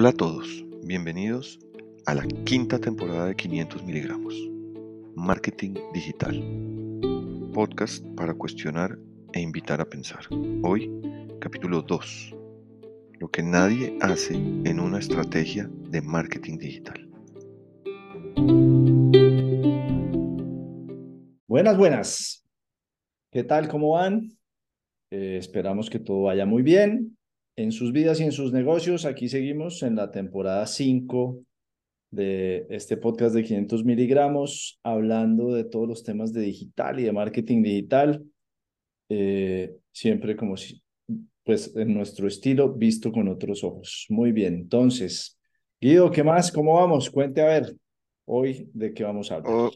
Hola a todos, bienvenidos a la quinta temporada de 500 miligramos, Marketing Digital, podcast para cuestionar e invitar a pensar. Hoy, capítulo 2, lo que nadie hace en una estrategia de marketing digital. Buenas, buenas. ¿Qué tal? ¿Cómo van? Eh, esperamos que todo vaya muy bien en sus vidas y en sus negocios. Aquí seguimos en la temporada 5 de este podcast de 500 miligramos, hablando de todos los temas de digital y de marketing digital. Eh, siempre como si, pues en nuestro estilo, visto con otros ojos. Muy bien, entonces, Guido, ¿qué más? ¿Cómo vamos? Cuente a ver hoy de qué vamos a hablar. Oh,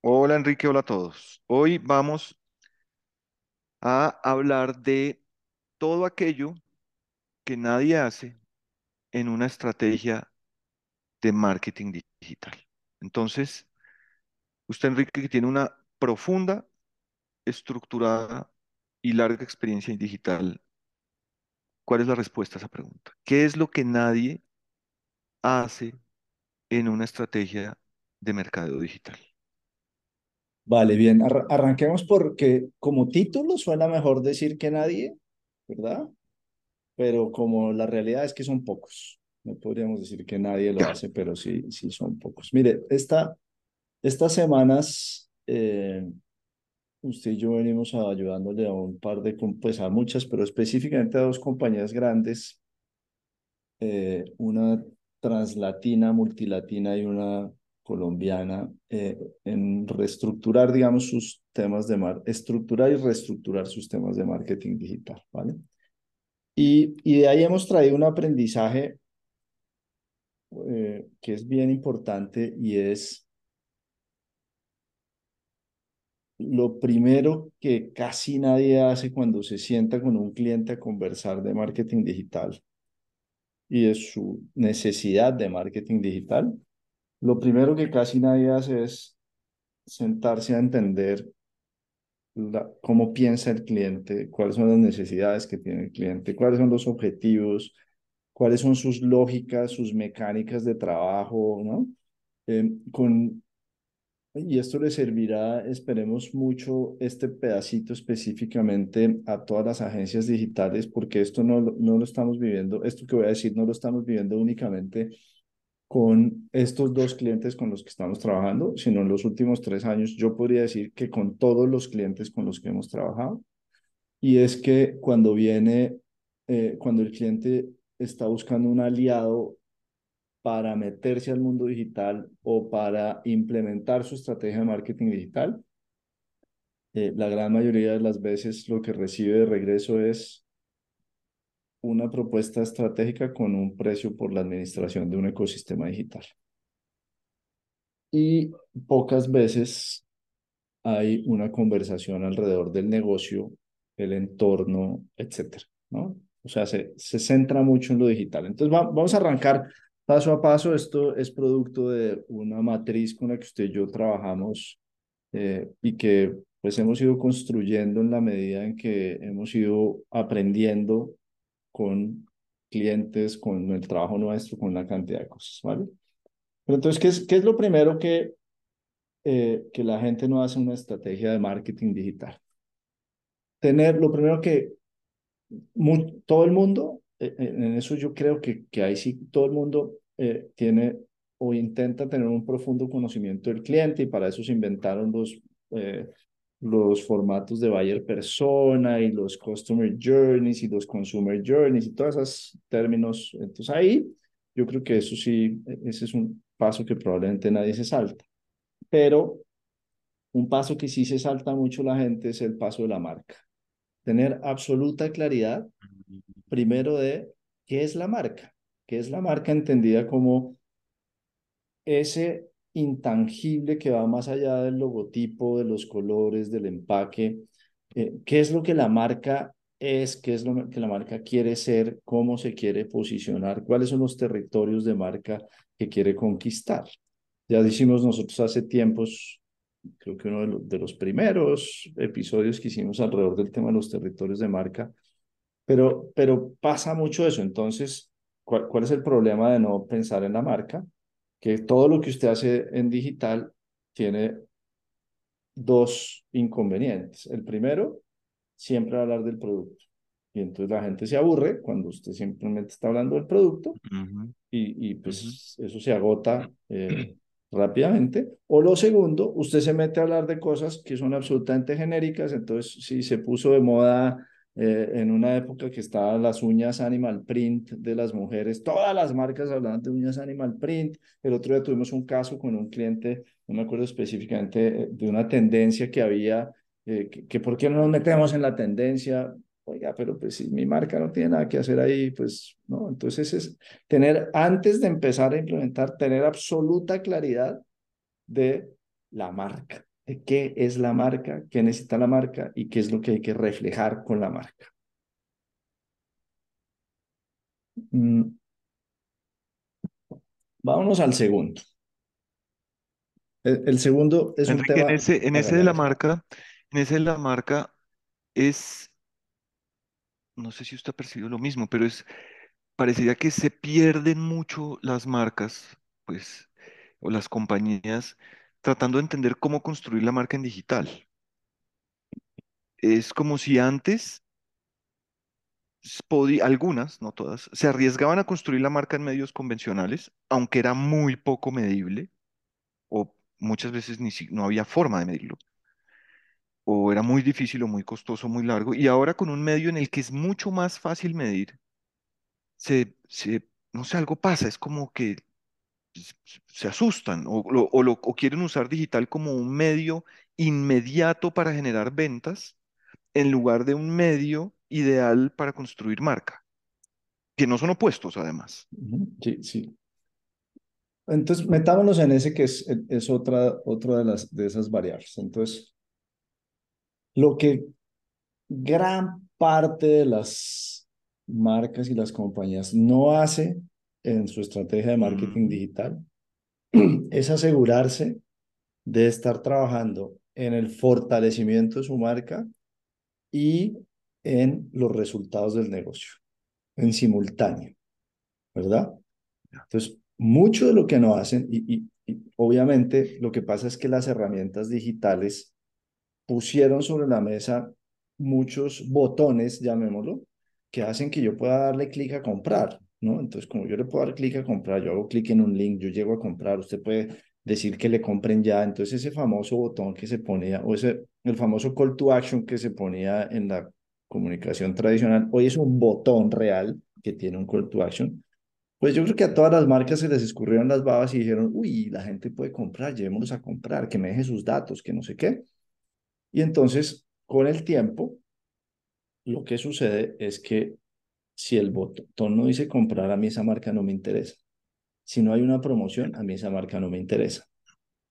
hola Enrique, hola a todos. Hoy vamos a hablar de todo aquello que nadie hace en una estrategia de marketing digital. Entonces, usted, Enrique, que tiene una profunda, estructurada y larga experiencia en digital, ¿cuál es la respuesta a esa pregunta? ¿Qué es lo que nadie hace en una estrategia de mercadeo digital? Vale, bien, arranquemos porque como título suena mejor decir que nadie, ¿verdad? Pero como la realidad es que son pocos. No podríamos decir que nadie lo hace, pero sí, sí son pocos. Mire, esta, estas semanas eh, usted y yo venimos ayudándole a un par de, pues a muchas, pero específicamente a dos compañías grandes, eh, una translatina, multilatina y una colombiana, eh, en reestructurar, digamos, sus temas de mar, estructurar y reestructurar sus temas de marketing digital, ¿vale? Y, y de ahí hemos traído un aprendizaje eh, que es bien importante y es lo primero que casi nadie hace cuando se sienta con un cliente a conversar de marketing digital y de su necesidad de marketing digital, lo primero que casi nadie hace es sentarse a entender cómo piensa el cliente, cuáles son las necesidades que tiene el cliente, cuáles son los objetivos, cuáles son sus lógicas, sus mecánicas de trabajo, ¿no? Eh, con, y esto le servirá, esperemos mucho, este pedacito específicamente a todas las agencias digitales, porque esto no, no lo estamos viviendo, esto que voy a decir no lo estamos viviendo únicamente con estos dos clientes con los que estamos trabajando, sino en los últimos tres años, yo podría decir que con todos los clientes con los que hemos trabajado. Y es que cuando viene, eh, cuando el cliente está buscando un aliado para meterse al mundo digital o para implementar su estrategia de marketing digital, eh, la gran mayoría de las veces lo que recibe de regreso es una propuesta estratégica con un precio por la administración de un ecosistema digital. Y pocas veces hay una conversación alrededor del negocio, el entorno, etcétera, ¿no? O sea, se, se centra mucho en lo digital. Entonces, vamos a arrancar paso a paso. Esto es producto de una matriz con la que usted y yo trabajamos eh, y que pues hemos ido construyendo en la medida en que hemos ido aprendiendo con clientes, con el trabajo nuestro, con una cantidad de cosas, ¿vale? Pero entonces, ¿qué es, qué es lo primero que, eh, que la gente no hace una estrategia de marketing digital? Tener, lo primero que todo el mundo, eh, eh, en eso yo creo que, que ahí sí todo el mundo tiene o intenta tener un profundo conocimiento del cliente y para eso se inventaron los los formatos de buyer persona y los customer journeys y los consumer journeys y todos esos términos. Entonces ahí yo creo que eso sí, ese es un paso que probablemente nadie se salta. Pero un paso que sí se salta mucho la gente es el paso de la marca. Tener absoluta claridad primero de qué es la marca, qué es la marca entendida como ese intangible que va más allá del logotipo, de los colores, del empaque. Eh, ¿Qué es lo que la marca es? ¿Qué es lo que la marca quiere ser? ¿Cómo se quiere posicionar? ¿Cuáles son los territorios de marca que quiere conquistar? Ya decimos nosotros hace tiempos, creo que uno de, los primeros episodios que hicimos alrededor del tema de los territorios de marca, pero, pero pasa mucho eso. Entonces, ¿cuál, ¿cuál es el problema de no pensar en la marca? Que todo lo que usted hace en digital tiene dos inconvenientes. El primero, siempre hablar del producto. Y entonces la gente se aburre cuando usted simplemente está hablando del producto y, y pues eso se agota eh, rápidamente. O lo segundo, usted se mete a hablar de cosas que son absolutamente genéricas, entonces si se puso de moda eh, en una época que estaban las uñas animal print de las mujeres, todas las marcas hablaban de uñas animal print. El otro día tuvimos un caso con un cliente, no me acuerdo específicamente, eh, de una tendencia que había, eh, que, por qué no nos metemos en la tendencia. Oiga, pero pues si mi marca no tiene nada que hacer ahí, pues no. Entonces es tener, antes de empezar a implementar, tener absoluta claridad de la marca, qué es la marca, qué necesita la marca y qué es lo que hay que reflejar con la marca. Mm, vámonos al segundo. El, el, segundo es un Enrique, en tema, ese, en ese de la marca, en ese de la marca es, no sé si usted ha percibido lo mismo, pero es, parecería que se pierden mucho las marcas, pues, o las compañías, tratando de entender cómo construir la marca en digital. Es como si antes, algunas, no todas, se arriesgaban a construir la marca en medios convencionales, aunque era muy poco medible, o muchas veces ni no había forma de medirlo. o era muy difícil o muy costoso, muy largo, y ahora con un medio en el que es mucho más fácil medir, se, se, no sé, algo pasa, es como que se asustan o, lo- o, quieren usar digital como un medio inmediato para generar ventas en lugar de un medio ideal para construir marca, que no son opuestos además. Sí, sí. Entonces, metámonos en ese que es, es otra, otra de, las, de esas variables. Entonces, lo que gran parte de las marcas y las compañías no hace en su estrategia de marketing Ujú, digital es asegurarse de estar trabajando en el fortalecimiento de su marca y en los resultados del negocio en simultáneo, ¿verdad? Entonces, mucho de lo que no hacen, y, y, y obviamente lo que pasa es que las herramientas digitales pusieron sobre la mesa muchos botones, llamémoslo, que hacen que yo pueda darle clic a comprar, ¿no? Entonces, como yo le puedo dar clic a comprar, yo hago clic en un link, yo llego a comprar, usted puede decir que le compren ya, entonces ese famoso botón que se ponía, o ese, el famoso call to action que se ponía en la comunicación tradicional, hoy es un botón real que tiene un call to action. Pues yo creo que a todas las marcas se les escurrieron las babas y dijeron, uy, la gente puede comprar, llevémoslos a comprar, que me deje sus datos, que no sé qué. Y entonces, con el tiempo, lo que sucede es que si el botón no dice comprar, a mí esa marca no me interesa. Si no hay una promoción, a mí esa marca no me interesa,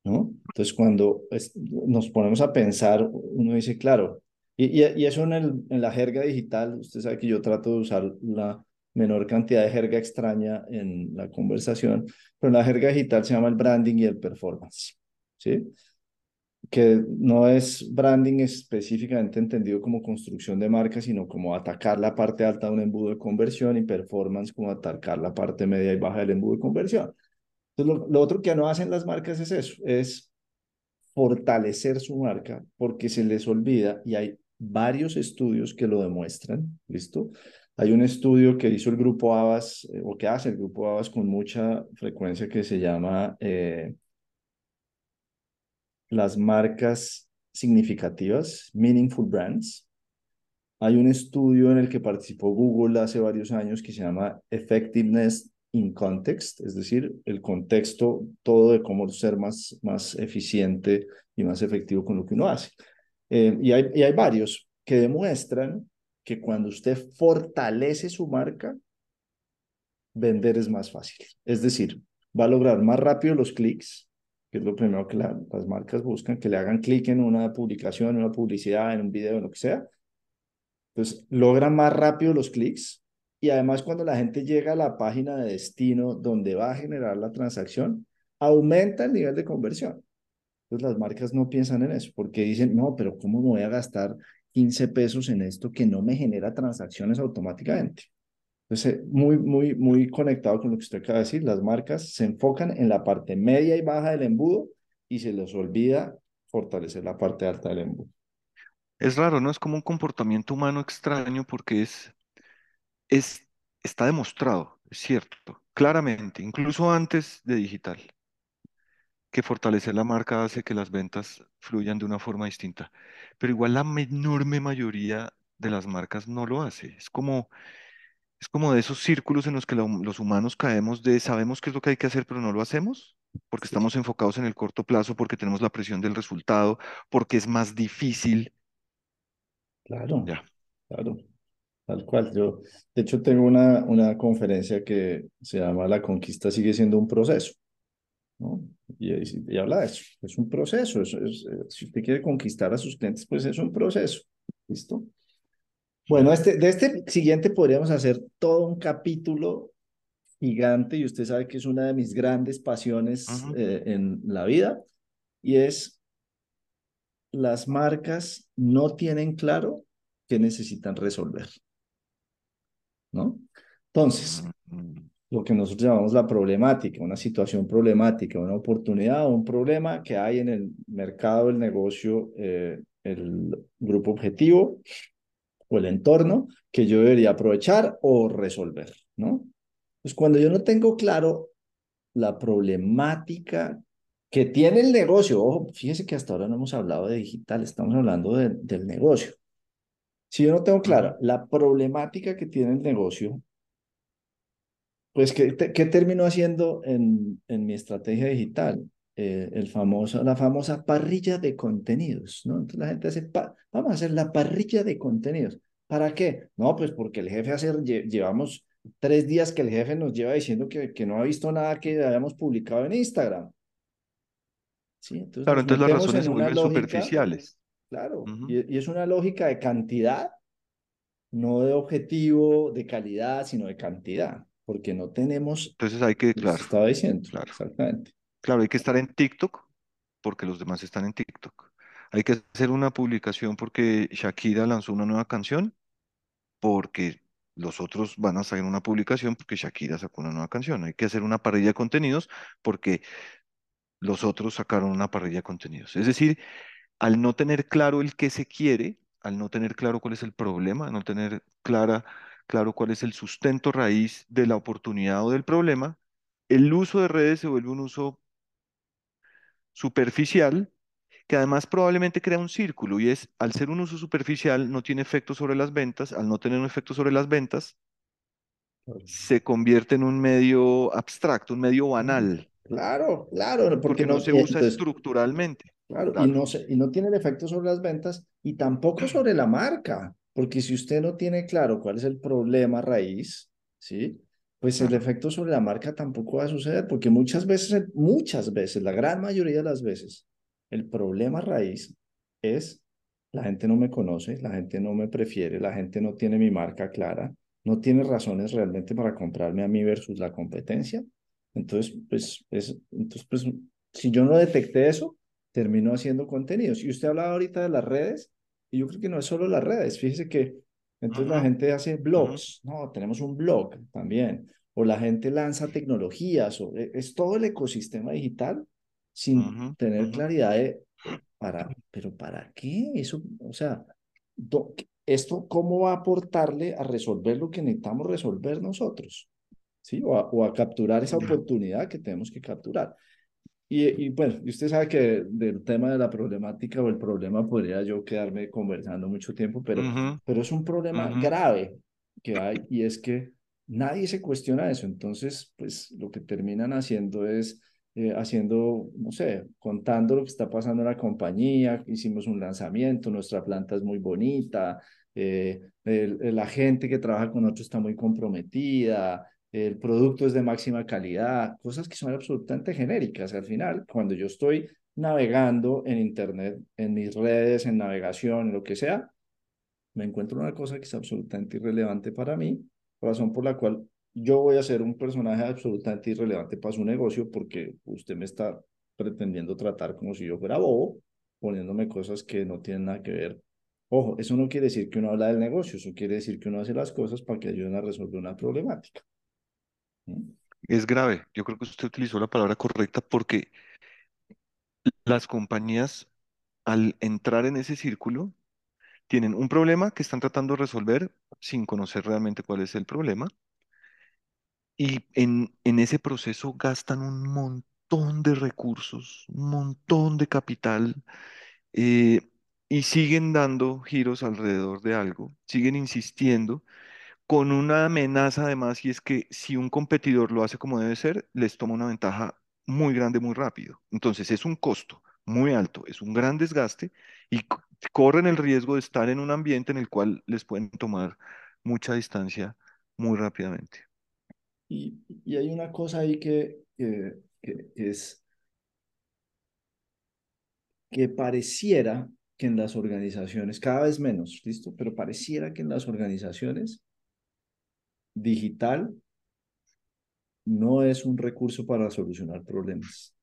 ¿no? Entonces, cuando es, nos ponemos a pensar, uno dice, claro, y eso en, el, en la jerga digital, usted sabe que yo trato de usar la menor cantidad de jerga extraña en la conversación, pero en la jerga digital se llama el branding y el performance, ¿sí? Que no es branding específicamente entendido como construcción de marca, sino como atacar la parte alta de un embudo de conversión y performance como atacar la parte media y baja del embudo de conversión. Entonces, lo, otro que no hacen las marcas es eso, es fortalecer su marca porque se les olvida y hay varios estudios que lo demuestran, ¿listo? Hay un estudio que hizo el grupo Avas eh, o que hace el grupo Avas con mucha frecuencia que se llama eh, las marcas significativas, meaningful brands. Hay un estudio en el que participó Google hace varios años que se llama Effectiveness in Context, es decir, el contexto todo de cómo ser más, más eficiente y más efectivo con lo que uno hace. Eh, y, hay, y hay varios que demuestran que cuando usted fortalece su marca, vender es más fácil. Es decir, va a lograr más rápido los clics, que es lo primero que la, las marcas buscan, que le hagan clic en una publicación, en una publicidad, en un video, en lo que sea. Entonces, logran más rápido los clics y además cuando la gente llega a la página de destino donde va a generar la transacción, aumenta el nivel de conversión. Entonces, las marcas no piensan en eso porque dicen, no, pero ¿cómo me voy a gastar 15 pesos en esto que no me genera transacciones automáticamente? Entonces, muy, muy, muy conectado con lo que usted acaba de decir, las marcas se enfocan en la parte media y baja del embudo y se les olvida fortalecer la parte alta del embudo. Es raro, ¿no? Es como un comportamiento humano extraño porque es, es, está demostrado, es cierto, claramente, incluso antes de digital, que fortalecer la marca hace que las ventas fluyan de una forma distinta. Pero igual la enorme mayoría de las marcas no lo hace. Es como, es como de esos círculos en los que la los humanos caemos de sabemos qué es lo que hay que hacer, pero no lo hacemos, porque estamos enfocados en el corto plazo, porque tenemos la presión del resultado, porque es más difícil. claro, Ya. claro, tal cual. Yo, de hecho, tengo una, una conferencia que se llama La conquista sigue siendo un proceso, ¿no? Y, y- y habla de eso. Es un proceso. es- es- eh, si usted quiere conquistar a sus clientes, pues es un proceso. ¿Listo? Bueno, este, de este siguiente podríamos hacer todo un capítulo gigante y usted sabe que es una de mis grandes pasiones eh, en la vida y es las marcas no tienen claro qué necesitan resolver, ¿no? Entonces, mm. lo que nosotros llamamos la problemática, una situación problemática, una oportunidad o un problema que hay en el mercado, el negocio, eh, el grupo objetivo o el entorno que yo debería aprovechar o resolver, ¿no? Pues cuando yo no tengo claro la problemática que tiene el negocio, ojo, fíjese que hasta ahora no hemos hablado de digital, estamos hablando de- del negocio. Si yo no tengo clara la problemática que tiene el negocio, pues ¿qué, te- qué termino haciendo en, en mi estrategia digital? Eh, el famoso, la famosa parrilla de contenidos, ¿no? Entonces la gente hace, vamos a hacer la parrilla de contenidos. ¿Para qué? No, pues porque el jefe hace, lle- llevamos tres días que el jefe nos lleva diciendo que, que no ha visto nada que hayamos publicado en Instagram, ¿sí? Entonces Claro, entonces las razones en se vuelven lógica, superficiales. claro, y, y es una lógica de cantidad, no de objetivo, de calidad, sino de cantidad, porque no tenemos, Entonces hay que, claro, estaba diciendo, claro, exactamente. Claro, hay que estar en TikTok porque los demás están en TikTok. Hay que hacer una publicación porque Shakira lanzó una nueva canción, porque los otros van a sacar una publicación porque Shakira sacó una nueva canción. Hay que hacer una parrilla de contenidos porque los otros sacaron una parrilla de contenidos. Es decir, al no tener claro el qué se quiere, al no tener claro cuál es el problema, al no tener clara, claro cuál es el sustento raíz de la oportunidad o del problema, el uso de redes se vuelve un uso superficial que además probablemente crea un círculo y es, al ser un uso superficial, no tiene efecto sobre las ventas, al no tener un efecto sobre las ventas, se convierte en un medio abstracto, un medio banal, Claro, claro, porque porque no no, se usa entonces, estructuralmente. claro, y no, se, y no tiene el efecto sobre las ventas y tampoco sobre la marca, porque si usted no tiene claro cuál es el problema raíz, ¿sí? Pues el efecto sobre la marca tampoco va a suceder, porque muchas veces, muchas veces, la gran mayoría de las veces, el problema raíz es la gente no me conoce, la gente no me prefiere, la gente no tiene mi marca clara, no tiene razones realmente para comprarme a mí versus la competencia. Entonces, pues, es, entonces, pues, si yo no detecté eso, termino haciendo contenidos. Y usted hablaba ahorita de las redes, y yo creo que no es solo las redes. Fíjese que entonces la gente hace blogs, no, tenemos un blog también, o la gente lanza tecnologías, o e- es todo el ecosistema digital sin tener claridad de, para, pero ¿para qué? Eso, o sea, do- ¿esto cómo va a aportarle a resolver lo que necesitamos resolver nosotros? ¿sí? O a, o a capturar esa oportunidad que tenemos que capturar. Y, y bueno, y usted sabe que del tema de la problemática o el problema podría yo quedarme conversando mucho tiempo, pero, Ujú, pero es un problema ujú, grave que hay y es que nadie se cuestiona eso. Entonces, pues lo que terminan haciendo es eh, haciendo, no sé, contando lo que está pasando en la compañía, hicimos un lanzamiento, nuestra planta es muy bonita, eh, el- la gente que trabaja con nosotros está muy comprometida, el producto es de máxima calidad, cosas que son absolutamente genéricas. Al final, cuando yo estoy navegando en Internet, en mis redes, en navegación, en lo que sea, me encuentro una cosa que es absolutamente irrelevante para mí, razón por la cual yo voy a ser un personaje absolutamente irrelevante para su negocio porque usted me está pretendiendo tratar como si yo fuera bobo, poniéndome cosas que no tienen nada que ver Ojo, eso no quiere decir que uno habla del negocio, eso quiere decir que uno hace las cosas para que ayuden a resolver una problemática. Es grave. Yo creo que usted utilizó la palabra correcta porque las compañías, al entrar en ese círculo, tienen un problema que están tratando de resolver sin conocer realmente cuál es el problema. Y en, en ese proceso gastan un montón de recursos, un montón de capital eh, y siguen dando giros alrededor de algo, siguen insistiendo con una amenaza además, y es que si un competidor lo hace como debe ser, les toma una ventaja muy grande muy rápido. Entonces es un costo muy alto, es un gran desgaste y corren el riesgo de estar en un ambiente en el cual les pueden tomar mucha distancia muy rápidamente. Y, y hay una cosa ahí que, que, que es que pareciera que en las organizaciones, cada vez menos, ¿listo? Pero pareciera que en las organizaciones digital no es un recurso para solucionar problemas.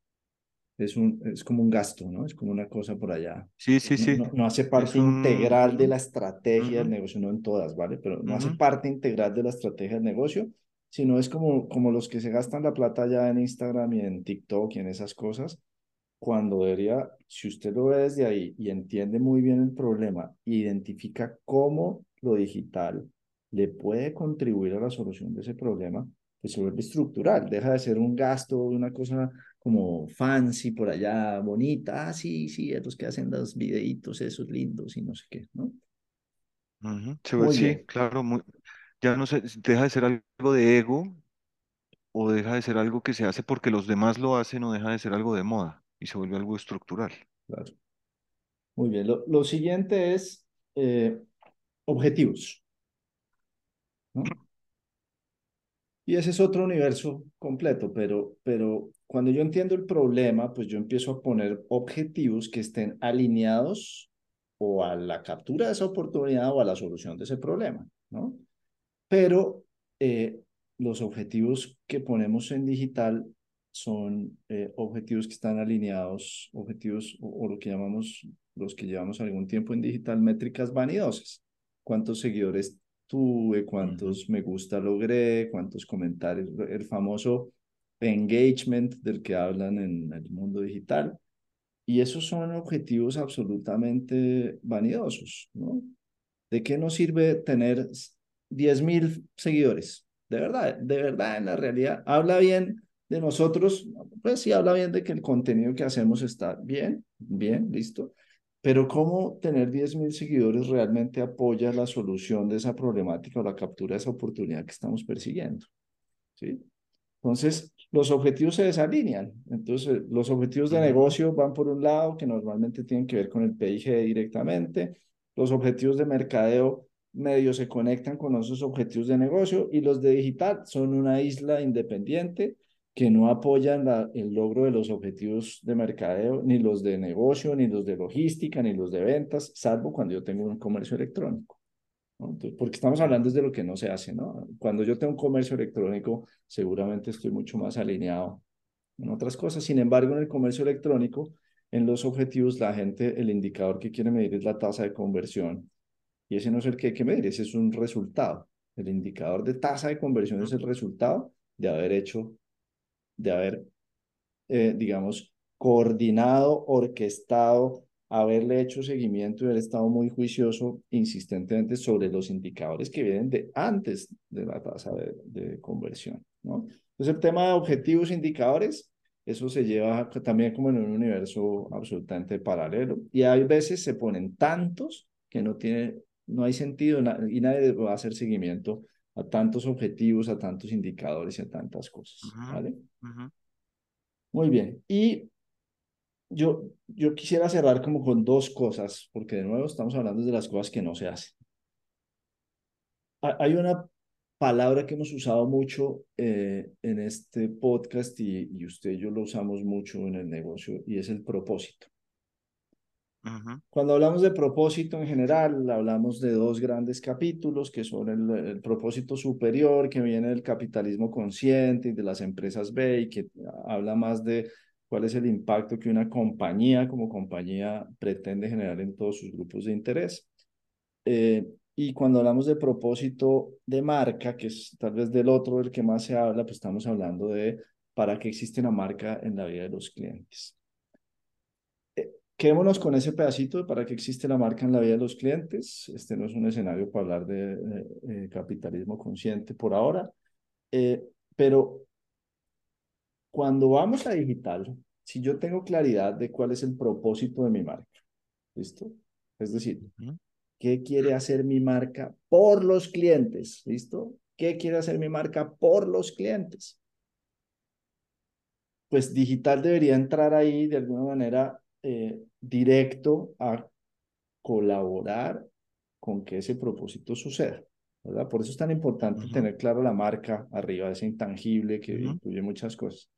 Es, un, es como un gasto, ¿no? Es como una cosa por allá. Sí, sí, sí. no, no hace parte un... integral de la estrategia del ujú, negocio, no en todas, ¿vale? Pero no hace ujú, parte integral de la estrategia del negocio, sino es como, como los que se gastan la plata ya en Instagram y en TikTok y en esas cosas, cuando debería, si usted lo ve desde ahí y entiende muy bien el problema, identifica cómo lo digital le puede contribuir a la solución de ese problema, pues se vuelve estructural, deja de ser un gasto, una cosa como fancy por allá, bonita, ah, sí, sí, es los que hacen los videitos esos lindos y no sé qué, ¿no? Se Sí, claro, muy- ya no sé, deja de ser algo de ego o deja de ser algo que se hace porque los demás lo hacen o deja de ser algo de moda y se vuelve algo estructural. claro. Muy bien, lo, lo siguiente es eh, objetivos, Y ese es otro universo completo, pero, pero cuando yo entiendo el problema, pues yo empiezo a poner objetivos que estén alineados o a la captura de esa oportunidad o a la solución de ese problema, ¿no? Pero eh, los objetivos que ponemos en digital son eh, objetivos que están alineados, objetivos o, o lo que llamamos, los que llevamos algún tiempo en digital, métricas vanidosas. ¿Cuántos seguidores tuve? ¿Cuántos me gusta logré? ¿Cuántos comentarios? El famoso engagement del que hablan en el mundo digital. Y esos son objetivos absolutamente vanidosos, ¿no? ¿De qué nos sirve tener 10.000 seguidores? De verdad, de verdad, en la realidad, habla bien de nosotros, pues sí, habla bien de que el contenido que hacemos está bien, bien, listo. Pero ¿cómo tener 10.000 seguidores realmente apoya la solución de esa problemática o la captura de esa oportunidad que estamos persiguiendo? ¿Sí? Entonces, los objetivos se desalinean. Entonces, los objetivos de negocio van por un lado, que normalmente tienen que ver con el PIG directamente. Los objetivos de mercadeo medio se conectan con esos objetivos de negocio y los de digital son una isla independiente que no apoyan la, el logro de los objetivos de mercadeo, ni los de negocio, ni los de logística, ni los de ventas, salvo cuando yo tengo un comercio electrónico. porque estamos hablando de lo que no se hace, ¿no? Cuando yo tengo un comercio electrónico, seguramente estoy mucho más alineado en otras cosas. Sin embargo, en el comercio electrónico, en los objetivos, la gente, el indicador que quiere medir es la tasa de conversión. Y ese no es el que hay que medir, ese es un resultado. El indicador de tasa de conversión es el resultado de haber hecho, de haber eh, digamos, coordinado, orquestado, haberle hecho seguimiento y haber estado muy juicioso insistentemente sobre los indicadores que vienen de antes de la tasa de, de conversión, ¿no? Entonces, el tema de objetivos, indicadores, eso se lleva también como en un universo absolutamente paralelo. Y hay veces se ponen tantos que no tiene, no hay sentido y nadie va a hacer seguimiento a tantos objetivos, a tantos indicadores y a tantas cosas, ¿vale? Muy bien. Y yo, yo quisiera cerrar como con dos cosas, porque de nuevo estamos hablando de las cosas que no se hacen. Ha- Hay una palabra que hemos usado mucho eh, en este podcast y, y usted y yo lo usamos mucho en el negocio y es el propósito. Cuando hablamos de propósito en general, hablamos de dos grandes capítulos que son el, el propósito superior, que viene del capitalismo consciente y de las empresas B y que habla más de cuál es el impacto que una compañía como compañía pretende generar en todos sus grupos de interés. Eh, y cuando hablamos de propósito de marca, que es tal vez del otro del que más se habla, pues estamos hablando de para qué existe una marca en la vida de los clientes. Eh, quedémonos con ese pedacito de para qué existe la marca en la vida de los clientes. Este no es un escenario para hablar de, de, capitalismo consciente por ahora, eh, pero cuando vamos a digital, si yo tengo claridad de cuál es el propósito de mi marca, ¿listo? Es decir, ¿qué quiere hacer mi marca por los clientes? ¿Listo? ¿Qué quiere hacer mi marca por los clientes? Pues digital debería entrar ahí de alguna manera eh, directo a colaborar con que ese propósito suceda. ¿verdad? Por eso es tan importante tener claro la marca arriba, ese intangible que incluye muchas cosas.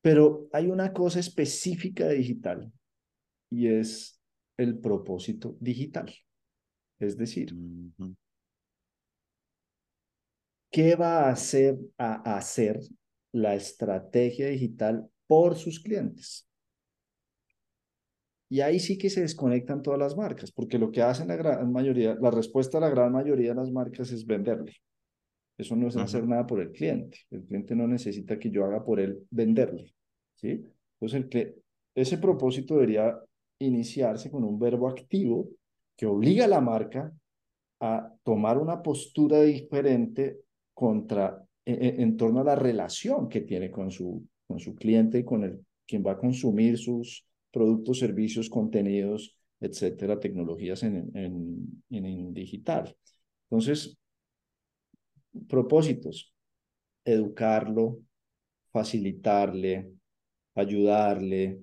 Pero hay una cosa específica de digital y es el propósito digital. Es decir, ¿qué va a hacer, a hacer la estrategia digital por sus clientes? Y ahí sí que se desconectan todas las marcas, porque lo que hacen la gran mayoría, la respuesta a la gran mayoría de las marcas es venderle. Eso no es hacer nada por el cliente. El cliente no necesita que yo haga por él venderle. ¿sí? Entonces, el ese propósito debería iniciarse con un verbo activo que obliga a la marca a tomar una postura diferente contra, en, e, en torno a la relación que tiene con su, con su cliente y con el, quien va a consumir sus productos, servicios, contenidos, etcétera, tecnologías en, en, en digital. Entonces, propósitos, educarlo, facilitarle, ayudarle,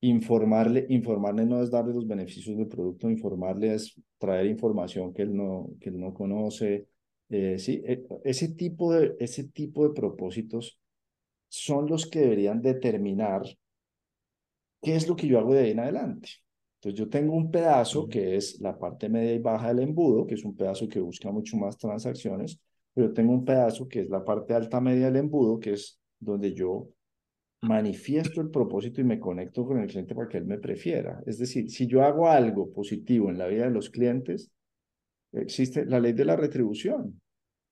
informarle, informarle no es darle los beneficios del producto, informarle es traer información que él no, que él no conoce. Eh, sí, e, ese tipo, de, ese tipo de propósitos son los que deberían determinar qué es lo que yo hago de ahí en adelante. Entonces yo tengo un pedazo que es la parte media y baja del embudo, que es un pedazo que busca mucho más transacciones, pero tengo un pedazo que es la parte alta media del embudo, que es donde yo manifiesto el propósito y me conecto con el cliente para que él me prefiera. Es decir, si yo hago algo positivo en la vida de los clientes, existe la ley de la retribución.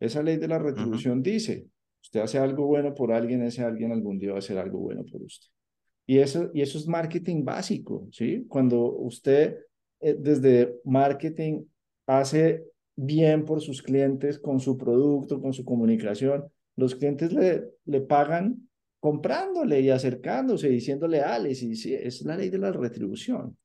Esa ley de la retribución dice, usted hace algo bueno por alguien, ese alguien algún día va a hacer algo bueno por usted. Y eso, y eso es marketing básico, ¿sí? Cuando usted eh, desde marketing hace bien por sus clientes con su producto, con su comunicación, los clientes le, le pagan comprándole y acercándose, diciéndole leales, y sí, es la ley de la retribución.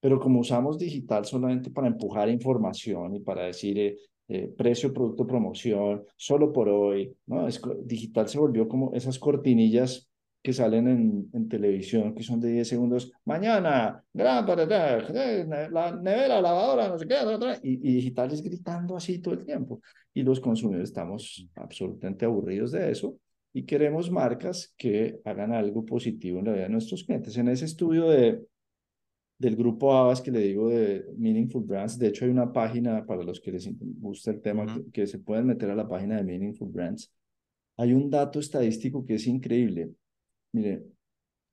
Pero como usamos digital solamente para empujar información y para decir eh, eh, precio, producto, promoción, solo por hoy, ¿no? Es, digital se volvió como esas cortinillas que salen en, en televisión, que son de 10 segundos, mañana, gran la nevera, lavadora, no sé qué, y, y digital es gritando así todo el tiempo. Y los consumidores estamos absolutamente aburridos de eso y queremos marcas que hagan algo positivo en la vida de nuestros clientes. En ese estudio de, del grupo ABAS que le digo de Meaningful Brands, de hecho hay una página para los que les gusta el tema que, se pueden meter a la página de Meaningful Brands. Hay un dato estadístico que es increíble. Mire,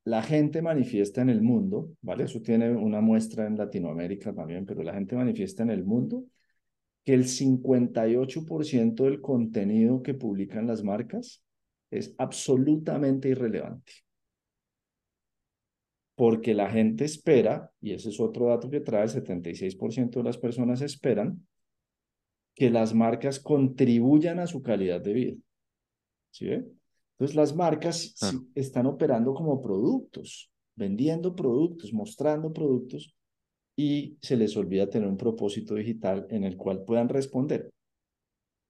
la gente manifiesta en el mundo, ¿vale? Eso tiene una muestra en Latinoamérica también, pero la gente manifiesta en el mundo que el 58% del contenido que publican las marcas es absolutamente irrelevante. Porque la gente espera, y ese es otro dato que trae, el 76% de las personas esperan que las marcas contribuyan a su calidad de vida. ¿Sí ve? Entonces las marcas están operando como productos, vendiendo productos, mostrando productos, y se les olvida tener un propósito digital en el cual puedan responder.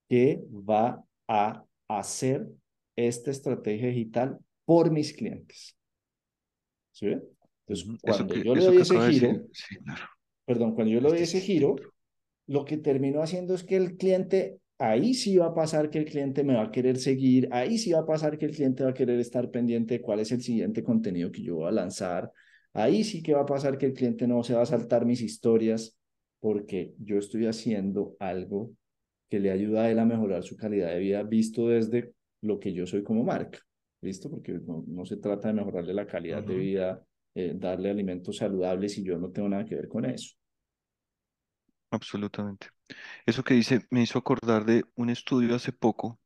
Qué va a hacer esta estrategia digital por mis clientes. ¿Sí Entonces, cuando yo le doy ese giro, perdón, cuando yo le doy ese giro, lo que termino haciendo es que el cliente, ahí sí va a pasar que el cliente me va a querer seguir, ahí sí va a pasar que el cliente va a querer estar pendiente de cuál es el siguiente contenido que yo voy a lanzar, ahí sí que va a pasar que el cliente no se va a saltar mis historias porque yo estoy haciendo algo que le ayuda a él a mejorar su calidad de vida visto desde lo que yo soy como marca, ¿listo? Porque no, se trata de mejorarle la calidad de vida, eh, darle alimentos saludables y yo no tengo nada que ver con eso. absolutamente. Eso que dice me hizo acordar de un estudio hace poco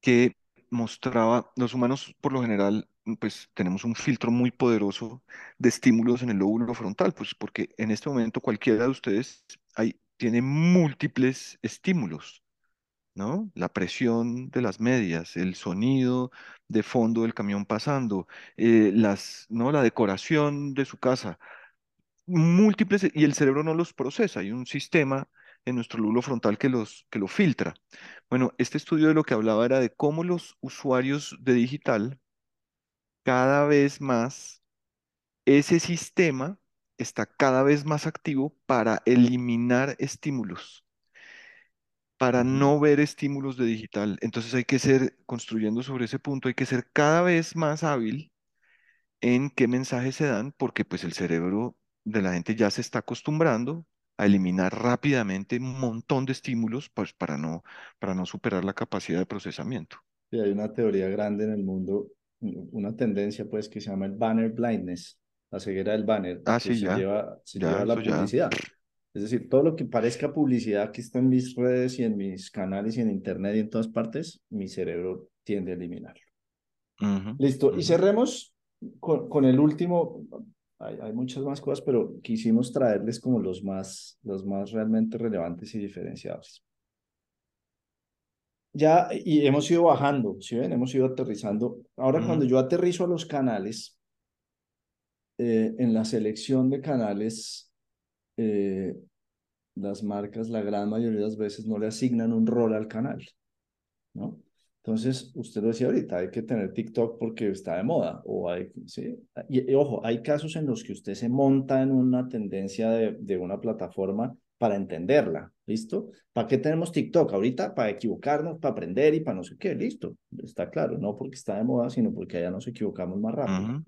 que mostraba, los humanos por lo general, pues tenemos un filtro muy poderoso de estímulos en el lóbulo frontal, pues porque en este momento cualquiera de ustedes hay, tiene múltiples estímulos, ¿no? La presión de las medias, el sonido de fondo del camión pasando, eh, las, ¿no? La decoración de su casa múltiples y el cerebro no los procesa. Hay un sistema en nuestro lóbulo frontal que los que lo filtra. Bueno, este estudio de lo que hablaba era de cómo los usuarios de digital cada vez más ese sistema está cada vez más activo para eliminar estímulos, para no ver estímulos de digital. Entonces hay que ser, construyendo sobre ese punto, hay que ser cada vez más hábil en qué mensajes se dan, porque pues el cerebro de la gente ya se está acostumbrando a eliminar rápidamente un montón de estímulos pues, para no, para no superar la capacidad de procesamiento. Y hay una teoría grande en el mundo, una tendencia pues que se llama el banner blindness, la ceguera del banner, Ah, que sí, se ya, lleva, se ya, lleva la ya. publicidad. Es decir, todo lo que parezca publicidad que está en mis redes y en mis canales y en internet y en todas partes, mi cerebro tiende a eliminarlo. Ujú, Listo, y ujú, cerremos con, con el último. Hay, hay, muchas más cosas, pero quisimos traerles como los más, los más realmente relevantes y diferenciados. Ya, y hemos ido bajando, ¿sí ven? Hemos ido aterrizando. Ahora, cuando yo aterrizo a los canales, eh, en la selección de canales, eh, las marcas, la gran mayoría de las veces, no le asignan un rol al canal. ¿no? Entonces, usted lo decía ahorita, hay que tener TikTok porque está de moda, o hay, ¿sí? Y, y, ojo, hay casos en los que usted se monta en una tendencia de, de una plataforma para entenderla, ¿listo? ¿Para qué tenemos TikTok? Ahorita para equivocarnos, para aprender y para no sé qué, listo, está claro, no porque está de moda, sino porque allá nos equivocamos más rápido. ujú,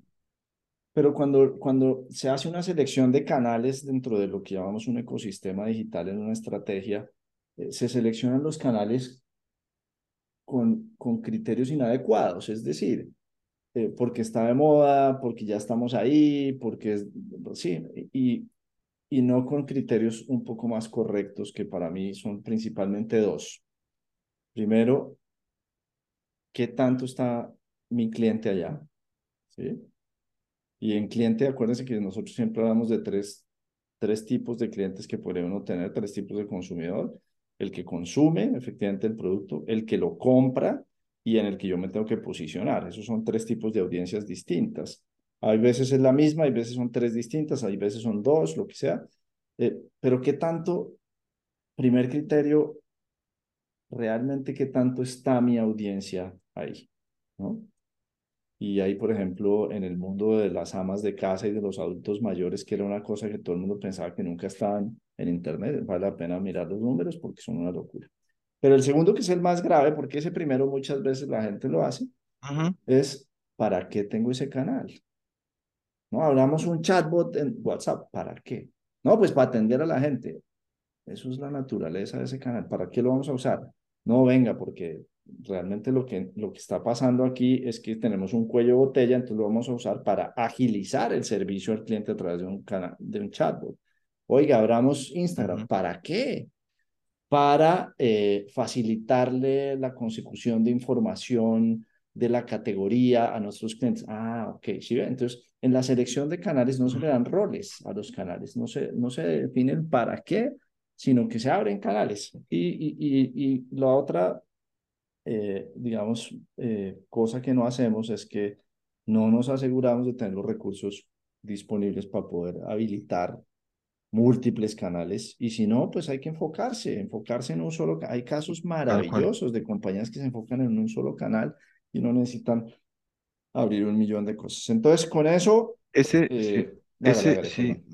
Pero cuando, cuando se hace una selección de canales dentro de lo que llamamos un ecosistema digital en una estrategia, eh, se seleccionan los canales con, con criterios inadecuados, es decir, eh, porque está de moda, porque ya estamos ahí, porque es, sí, y, y no con criterios un poco más correctos, que para mí son principalmente dos. Primero, ¿qué tanto está mi cliente allá? ¿Sí? Y en cliente, acuérdense que nosotros siempre hablamos de tres, tres tipos de clientes que puede uno tener, tres tipos de consumidor. El que consume efectivamente el producto, el que lo compra y en el que yo me tengo que posicionar. Esos son tres tipos de audiencias distintas. Hay veces es la misma, hay veces son tres distintas, hay veces son dos, lo que sea. Eh, pero ¿qué tanto, primer criterio, realmente qué tanto está mi audiencia ahí? ¿no? Y ahí, por ejemplo, en el mundo de las amas de casa y de los adultos mayores, que era una cosa que todo el mundo pensaba que nunca estaban en Internet, vale la pena mirar los números porque son una locura. Pero el segundo, que es el más grave, porque ese primero muchas veces la gente lo hace, es ¿para qué tengo ese canal? ¿No? Hablamos un chatbot en WhatsApp, ¿para qué? No, pues para atender a la gente. Eso es la naturaleza de ese canal. ¿Para qué lo vamos a usar? No, venga, porque realmente lo que, lo que está pasando aquí es que tenemos un cuello de botella, entonces lo vamos a usar para agilizar el servicio al cliente a través de un, canal, de un chatbot. Oiga, abramos Instagram. ¿Para qué? Para eh, facilitarle la consecución de información de la categoría a nuestros clientes. Ah, ok, sí, entonces en la selección de canales no se le dan roles a los canales, no se, no se define el para qué, sino que se abren canales. Y, y, y, y la otra, eh, digamos, eh, cosa que no hacemos es que no nos aseguramos de tener los recursos disponibles para poder habilitar múltiples canales. Y si no, pues hay que enfocarse, enfocarse en un solo, hay casos maravillosos de compañías que se enfocan en un solo canal y no necesitan abrir un millón de cosas. Entonces, con eso, Ese, sí, eh, ese, sí,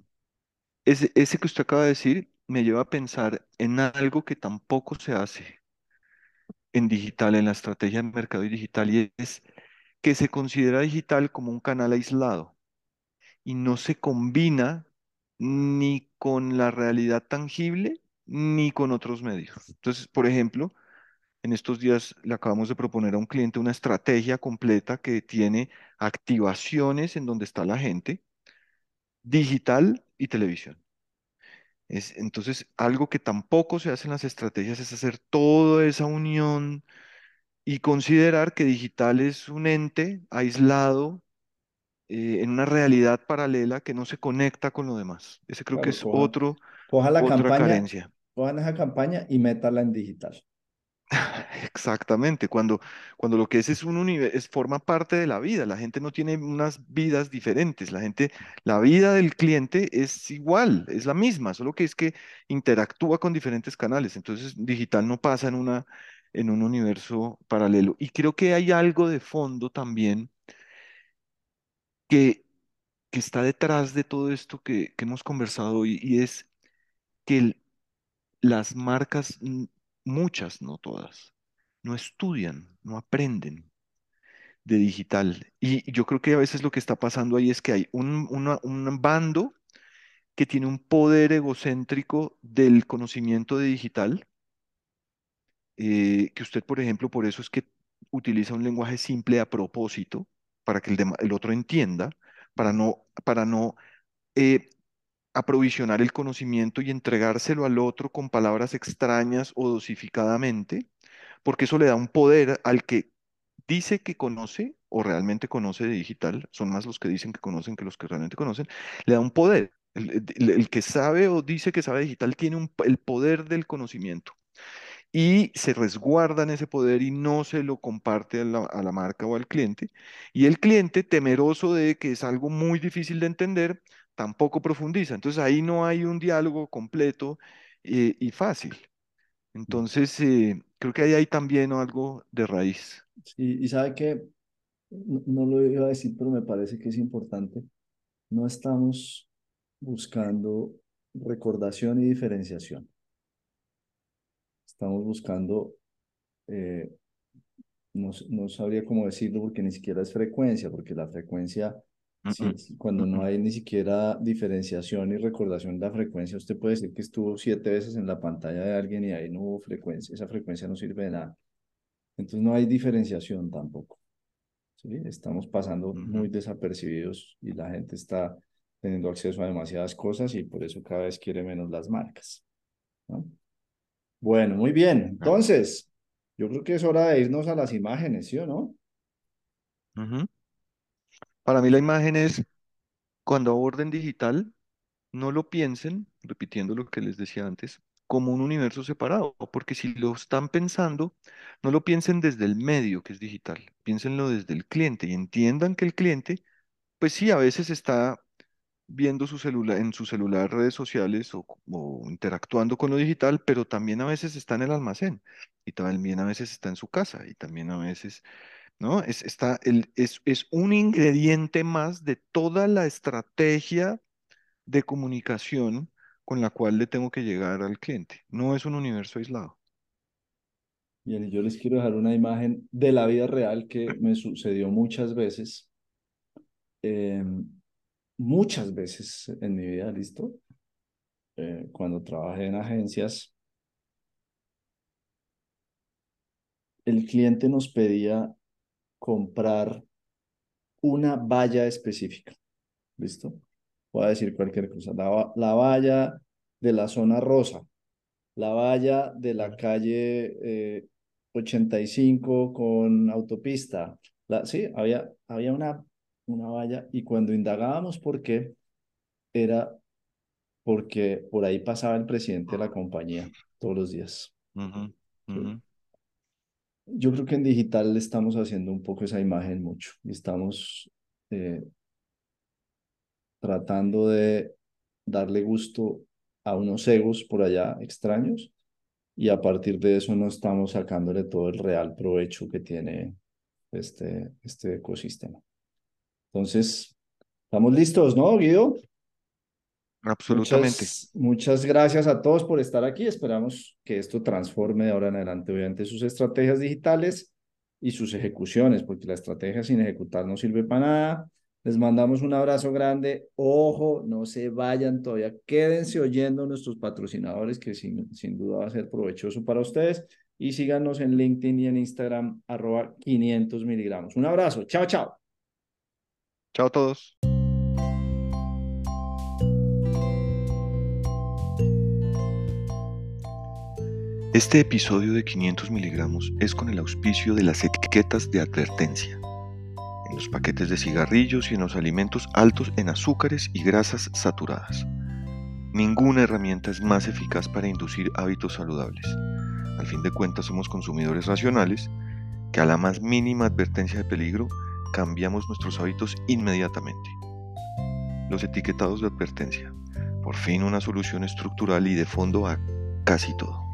ese, ese que usted acaba de decir me lleva a pensar en algo que tampoco se hace en digital, en la estrategia de mercado digital, y es que se considera digital como un canal aislado y no se combina ni con la realidad tangible ni con otros medios. Entonces, por ejemplo, en estos días le acabamos de proponer a un cliente una estrategia completa que tiene activaciones en donde está la gente, digital y televisión. Es, entonces, algo que tampoco se hace en las estrategias es hacer toda esa unión y considerar que digital es un ente aislado eh, en una realidad paralela que no se conecta con lo demás. Ese creo claro, que es coja, otro, coja la otra campaña, carencia. Cojan esa campaña y métala en digital. Exactamente, cuando, cuando lo que es es un universo, forma parte de la vida, la gente no tiene unas vidas diferentes, la gente, la vida del cliente es igual, es la misma, solo que es que interactúa con diferentes canales, entonces digital no pasa en una, en un universo paralelo. Y creo que hay algo de fondo también que, que está detrás de todo esto que, que hemos conversado hoy, y es que las marcas muchas, no todas, no estudian, no aprenden de digital. Y yo creo que a veces lo que está pasando ahí es que hay un, un bando que tiene un poder egocéntrico del conocimiento de digital, eh, que usted, por ejemplo, por eso es que utiliza un lenguaje simple a propósito, para que el, el otro entienda, para no, para no eh, aprovisionar el conocimiento y entregárselo al otro con palabras extrañas o dosificadamente, porque eso le da un poder al que dice que conoce o realmente conoce de digital, son más los que dicen que conocen que los que realmente conocen, le da un poder. El, que sabe o dice que sabe digital tiene el poder del conocimiento y se resguardan ese poder y no se lo comparte a la, marca o al cliente. Y el cliente, temeroso de que es algo muy difícil de entender, tampoco profundiza. Entonces ahí no hay un diálogo completo eh, y fácil. Mm. Entonces eh, creo que ahí hay también algo de raíz. Y sabe que no, lo iba a decir, pero me parece que es importante. No estamos buscando recordación y diferenciación. Estamos buscando, eh, no, no sabría cómo decirlo porque ni siquiera es frecuencia, porque la frecuencia Sí, cuando no hay ni siquiera diferenciación y recordación de la frecuencia, usted puede decir que estuvo siete veces en la pantalla de alguien y ahí no hubo frecuencia, esa frecuencia no sirve de nada. Entonces no hay diferenciación tampoco. ¿sí? Estamos pasando muy desapercibidos y la gente está teniendo acceso a demasiadas cosas y por eso cada vez quiere menos las marcas. Bueno, muy bien. Entonces, yo creo que es hora de irnos a las imágenes, ¿sí o no? Ajá. Para mí la imagen es, cuando aborden digital, no lo piensen, repitiendo lo que les decía antes, como un universo separado, porque si lo están pensando, no lo piensen desde el medio que es digital, piénsenlo desde el cliente y entiendan que el cliente, pues sí, a veces está viendo su celular, en su celular redes sociales o, o, interactuando con lo digital, pero también a veces está en el almacén y también a veces está en su casa y también a veces ¿no? Es, está el, es, es un ingrediente más de toda la estrategia de comunicación con la cual le tengo que llegar al cliente. No es un universo aislado. Bien, yo les quiero dejar una imagen de la vida real que me sucedió muchas veces. Em, muchas veces en mi vida, ¿listo? Eh, cuando trabajé en agencias, el cliente nos pedía comprar una valla específica. ¿Listo? Voy a decir cualquier cosa. La, valla de la zona rosa, la valla de la calle eh, 85 con autopista. La, sí, había, había una, una valla y cuando indagábamos por qué, era porque por ahí pasaba el presidente de la compañía todos los días yo creo que en digital estamos haciendo un poco esa imagen mucho y estamos eh, tratando de darle gusto a unos egos por allá extraños y a partir de eso no estamos sacándole todo el real provecho que tiene este, este ecosistema. Entonces, estamos listos, ¿no, Guido? Absolutamente. Muchas, gracias a todos por estar aquí. Esperamos que esto transforme de ahora en adelante, obviamente, sus estrategias digitales y sus ejecuciones, porque la estrategia sin ejecutar no sirve para nada. Les mandamos un abrazo grande. Ojo, no se vayan todavía. Quédense oyendo nuestros patrocinadores, que sin, duda va a ser provechoso para ustedes. Y síganos en LinkedIn y en Instagram, arroba 500 miligramos. Un abrazo. Chao, chao. Chao a todos. Este episodio de 500 miligramos es con el auspicio de las etiquetas de advertencia en los paquetes de cigarrillos y en los alimentos altos en azúcares y grasas saturadas. Ninguna herramienta es más eficaz para inducir hábitos saludables. Al fin de cuentas somos consumidores racionales que a la más mínima advertencia de peligro cambiamos nuestros hábitos inmediatamente. Los etiquetados de advertencia. Por fin una solución estructural y de fondo a casi todo.